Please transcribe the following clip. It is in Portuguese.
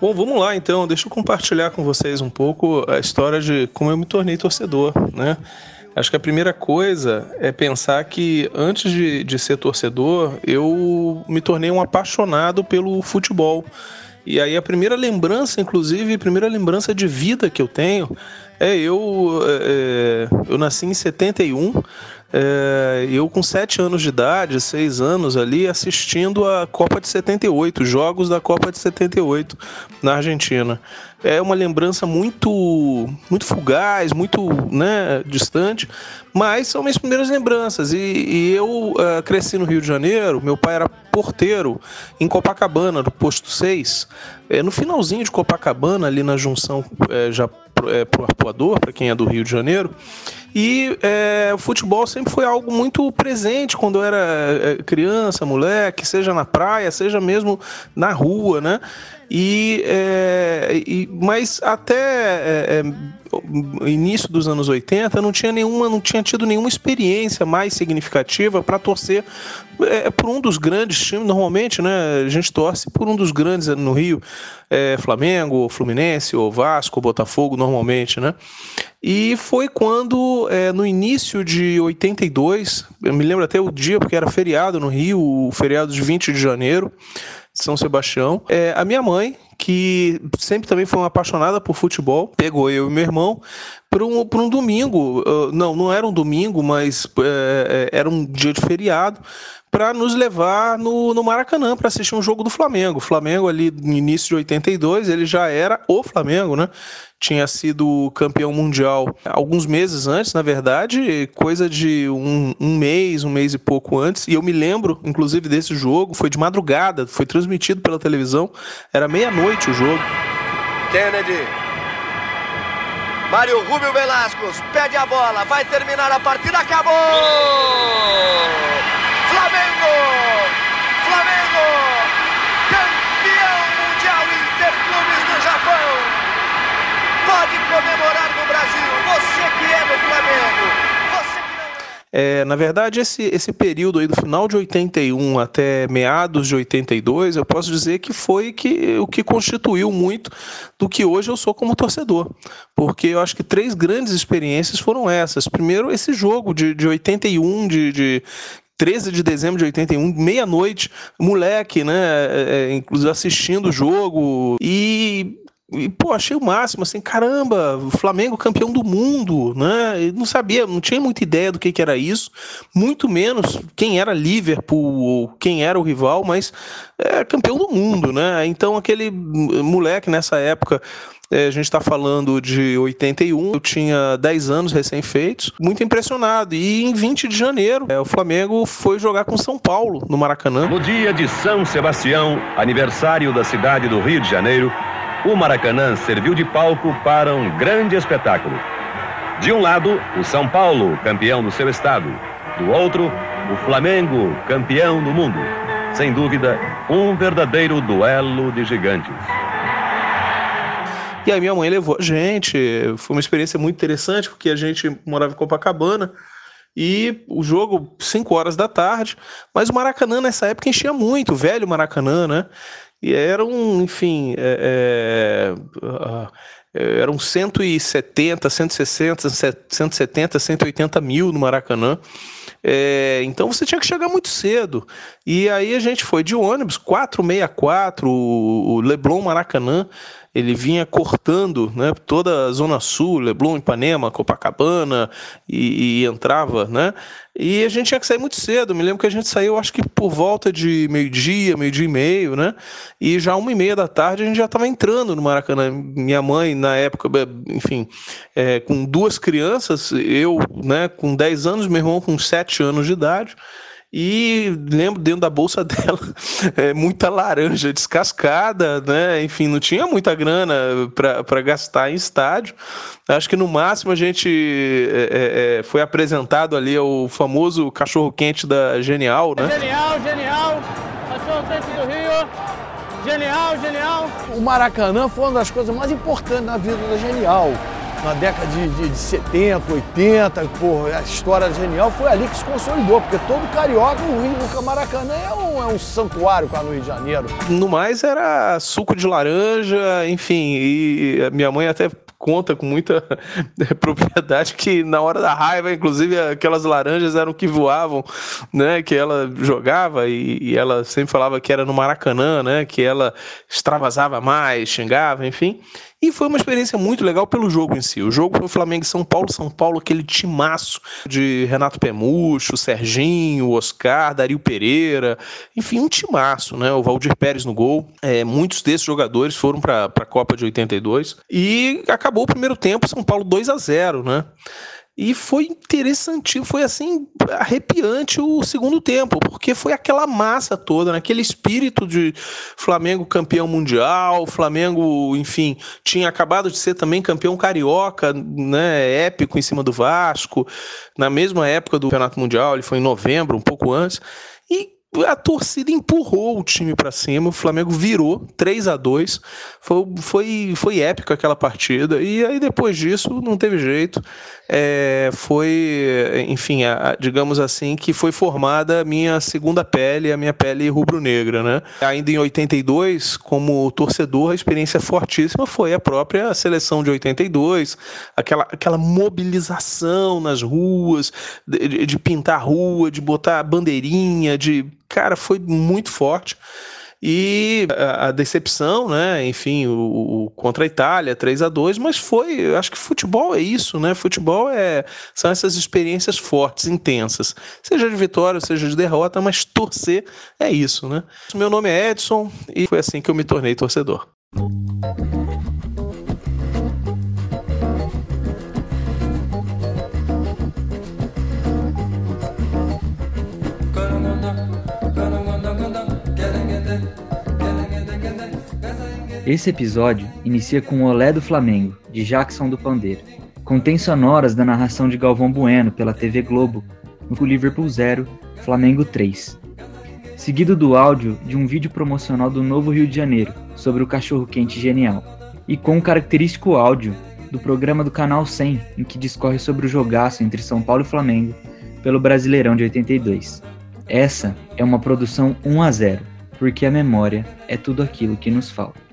Bom, vamos lá então. Deixa eu compartilhar com vocês um pouco a história de como eu me tornei torcedor, né? Acho que a primeira coisa é pensar que antes de, de ser torcedor, eu me tornei um apaixonado pelo futebol. E aí a primeira lembrança, inclusive, a primeira lembrança de vida que eu tenho é eu, é, eu nasci em 71, é, eu com 7 anos de idade, 6 anos ali, assistindo a Copa de 78, jogos da Copa de 78 na Argentina. É uma lembrança muito, muito fugaz, muito né, distante, mas são minhas primeiras lembranças. E, e eu uh, cresci no Rio de Janeiro, meu pai era porteiro em Copacabana, no posto 6. É, no finalzinho de Copacabana, ali na junção é, é, pro Arpoador, para quem é do Rio de Janeiro. E é, o futebol sempre foi algo muito presente quando eu era é, criança, moleque, seja na praia, seja mesmo na rua, né? E, é, e mas até é, é início dos anos 80 não tinha nenhuma, não tinha tido nenhuma experiência mais significativa para torcer é, por um dos grandes times. Normalmente, né? A gente torce por um dos grandes no Rio, é, Flamengo, Fluminense, ou Vasco, Botafogo, normalmente, né? E foi quando, é, no início de 82, eu me lembro até o dia, porque era feriado no Rio, o feriado de 20 de janeiro, São Sebastião. É, a minha mãe, que sempre também foi uma apaixonada por futebol, pegou eu e meu irmão para um, um domingo. Não, não era um domingo, mas é, é era um dia de feriado para nos levar no, no Maracanã para assistir um jogo do Flamengo. O Flamengo ali no início de 82, ele já era o Flamengo, né? Tinha sido campeão mundial alguns meses antes, na verdade, coisa de um, um mês, um mês e pouco antes. E eu me lembro, inclusive, desse jogo, foi de madrugada, foi transmitido pela televisão, era meia-noite o jogo. Kennedy. Mário Rubio Velasco pede a bola, vai terminar a partida, acabou! É, na verdade, esse, esse período aí do final de 81 até meados de 82, eu posso dizer que foi que, o que constituiu muito do que hoje eu sou como torcedor. Porque eu acho que três grandes experiências foram essas. Primeiro, esse jogo de, de 81, de, de 13 de dezembro de 81, meia-noite, moleque, né? É, é, inclusive assistindo o jogo. E e, pô, achei o máximo, assim, caramba, Flamengo campeão do mundo, né? Eu não sabia, não tinha muita ideia do que, que era isso, muito menos quem era Liverpool ou quem era o rival, mas é campeão do mundo, né? Então aquele moleque nessa época é, a gente está falando de 81, eu tinha 10 anos recém-feitos, muito impressionado. E em 20 de janeiro, é, o Flamengo foi jogar com São Paulo, no Maracanã. No dia de São Sebastião, aniversário da cidade do Rio de Janeiro, o Maracanã serviu de palco para um grande espetáculo. De um lado, o São Paulo, campeão do seu estado. Do outro, o Flamengo, campeão do mundo. Sem dúvida, um verdadeiro duelo de gigantes. E aí minha mãe levou a gente, foi uma experiência muito interessante, porque a gente morava em Copacabana, e o jogo 5 horas da tarde, mas o Maracanã nessa época enchia muito, o velho Maracanã, né? E eram, enfim, é, é, eram 170, 160, 170, 180 mil no Maracanã. É, então você tinha que chegar muito cedo. E aí a gente foi de ônibus, 464, o Leblon Maracanã ele vinha cortando né, toda a Zona Sul, Leblon, Ipanema, Copacabana, e, e, entrava, né? E a gente tinha que sair muito cedo. Me lembro que a gente saiu, acho que por volta de meio-dia, meio-dia e meio, né? E já uma e meia da tarde a gente já estava entrando no Maracanã. Minha mãe, na época, enfim, é, com duas crianças, eu né, com 10 anos, meu irmão com 7 anos de idade. E lembro dentro da bolsa dela é, muita laranja descascada, né? Enfim, não tinha muita grana para gastar em estádio. Acho que no máximo a gente é, é, é foi apresentado ali o famoso cachorro quente da Genial, né? Genial, genial, cachorro quente do Rio. Genial, genial. O Maracanã foi uma das coisas mais importantes na vida da Genial na década de, de, de 70, 80, pô, a história genial foi ali que se consolidou, porque todo carioca, o Rio do Maracanã é um, é um santuário lá no Rio de Janeiro. No mais era suco de laranja, enfim, e minha mãe até conta com muita propriedade que na hora da raiva, inclusive aquelas laranjas eram que voavam, né, que ela jogava e, e ela sempre falava que era no Maracanã, né, que ela extravasava mais, xingava, enfim. E foi uma experiência muito legal pelo jogo em si. O jogo foi Flamengo e São Paulo, São Paulo, aquele timaço de Renato Pemucho, Serginho, Oscar, Dario Pereira, enfim, um timaço, né? O Valdir Pérez no gol. É, muitos desses jogadores foram para a Copa de 82. E acabou o primeiro tempo, São Paulo 2 a 0 né? E foi interessante, foi assim, arrepiante o segundo tempo, porque foi aquela massa toda, né? aquele espírito de Flamengo campeão mundial, Flamengo, enfim, tinha acabado de ser também campeão carioca, né? Épico em cima do Vasco, na mesma época do Campeonato Mundial, ele foi em novembro, um pouco antes. A torcida empurrou o time para cima, o Flamengo virou 3 a 2 foi, foi, foi épico aquela partida, e aí depois disso não teve jeito. É, foi, enfim, a, a, digamos assim, que foi formada a minha segunda pele, a minha pele rubro-negra, né? Ainda em 82, como torcedor, a experiência fortíssima foi a própria seleção de 82, aquela, aquela mobilização nas ruas, de, de pintar a rua, de botar bandeirinha, de cara, foi muito forte. E a, decepção, né? Enfim, o, o, contra a Itália, 3 a 2 mas foi. Acho que futebol é isso, né? Futebol é, são essas experiências fortes, intensas. Seja de vitória, seja de derrota, mas torcer é isso, né? Meu nome é Edson e foi assim que eu me tornei torcedor. Esse episódio inicia com o Olé do Flamengo, de Jackson do Pandeiro. Contém sonoras da narração de Galvão Bueno pela TV Globo no Liverpool 0, Flamengo 3. Seguido do áudio de um vídeo promocional do Novo Rio de Janeiro sobre o cachorro quente genial. E com o característico áudio do programa do Canal 100, em que discorre sobre o jogaço entre São Paulo e Flamengo pelo Brasileirão de 82. Essa é uma produção 1 a 0, porque a memória é tudo aquilo que nos falta.